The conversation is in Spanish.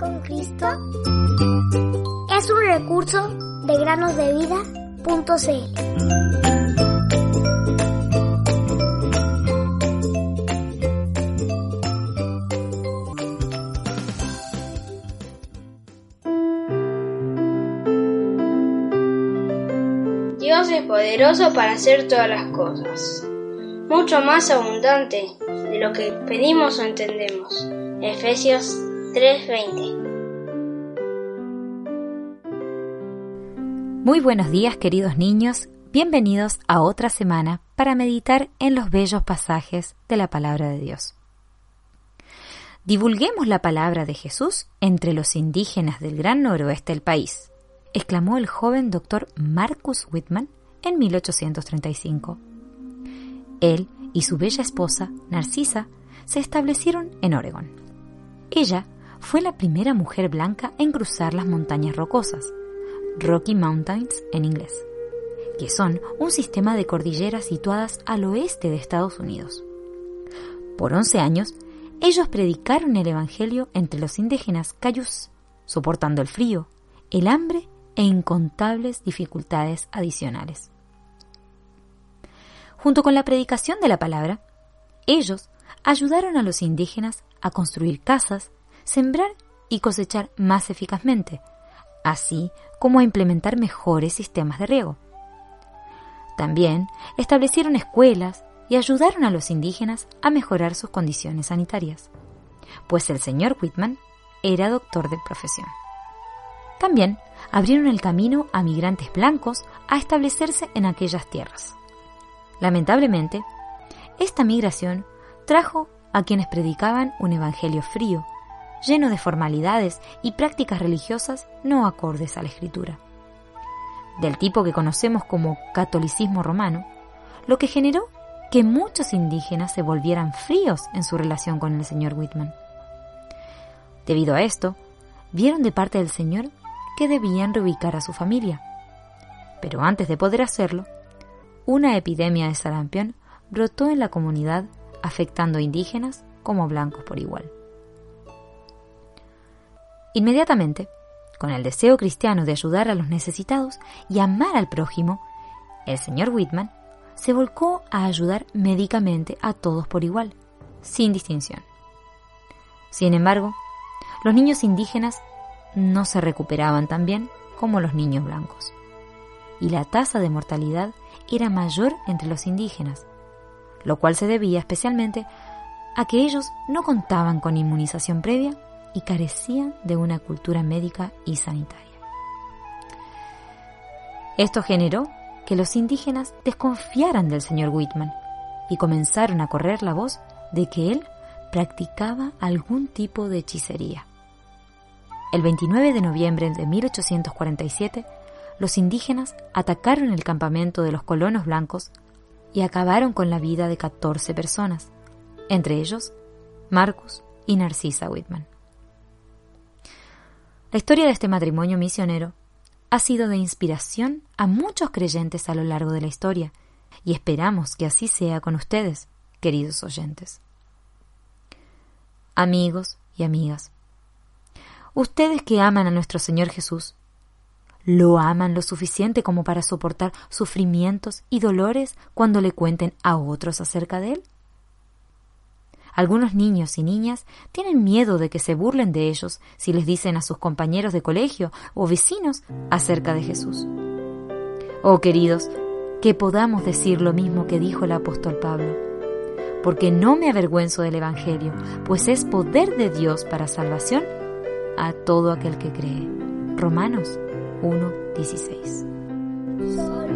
con Cristo es un recurso de granosdevida.cl. Dios es poderoso para hacer todas las cosas, mucho más abundante de lo que pedimos o entendemos. Efesios 3:20 Muy buenos días queridos niños, bienvenidos a otra semana para meditar en los bellos pasajes de la palabra de Dios. Divulguemos la palabra de Jesús entre los indígenas del gran noroeste del país, exclamó el joven doctor Marcus Whitman en 1835. Él y su bella esposa, Narcisa, se establecieron en Oregon. Ella fue la primera mujer blanca en cruzar las montañas rocosas, Rocky Mountains en inglés, que son un sistema de cordilleras situadas al oeste de Estados Unidos. Por 11 años, ellos predicaron el Evangelio entre los indígenas Cayús, soportando el frío, el hambre e incontables dificultades adicionales. Junto con la predicación de la palabra, ellos ayudaron a los indígenas a construir casas, sembrar y cosechar más eficazmente, así como a implementar mejores sistemas de riego. También establecieron escuelas y ayudaron a los indígenas a mejorar sus condiciones sanitarias, pues el señor Whitman era doctor de profesión. También abrieron el camino a migrantes blancos a establecerse en aquellas tierras. Lamentablemente, esta migración trajo a quienes predicaban un evangelio frío, lleno de formalidades y prácticas religiosas no acordes a la escritura. Del tipo que conocemos como catolicismo romano, lo que generó que muchos indígenas se volvieran fríos en su relación con el señor Whitman. Debido a esto, vieron de parte del señor que debían reubicar a su familia. Pero antes de poder hacerlo, una epidemia de sarampión brotó en la comunidad afectando a indígenas como blancos por igual. Inmediatamente, con el deseo cristiano de ayudar a los necesitados y amar al prójimo, el señor Whitman se volcó a ayudar médicamente a todos por igual, sin distinción. Sin embargo, los niños indígenas no se recuperaban tan bien como los niños blancos, y la tasa de mortalidad era mayor entre los indígenas, lo cual se debía especialmente a que ellos no contaban con inmunización previa y carecían de una cultura médica y sanitaria. Esto generó que los indígenas desconfiaran del señor Whitman y comenzaron a correr la voz de que él practicaba algún tipo de hechicería. El 29 de noviembre de 1847, los indígenas atacaron el campamento de los colonos blancos y acabaron con la vida de 14 personas, entre ellos Marcus y Narcisa Whitman. La historia de este matrimonio misionero ha sido de inspiración a muchos creyentes a lo largo de la historia, y esperamos que así sea con ustedes, queridos oyentes. Amigos y amigas, ustedes que aman a nuestro Señor Jesús, ¿Lo aman lo suficiente como para soportar sufrimientos y dolores cuando le cuenten a otros acerca de Él? Algunos niños y niñas tienen miedo de que se burlen de ellos si les dicen a sus compañeros de colegio o vecinos acerca de Jesús. Oh queridos, que podamos decir lo mismo que dijo el apóstol Pablo, porque no me avergüenzo del Evangelio, pues es poder de Dios para salvación a todo aquel que cree. Romanos 1.16.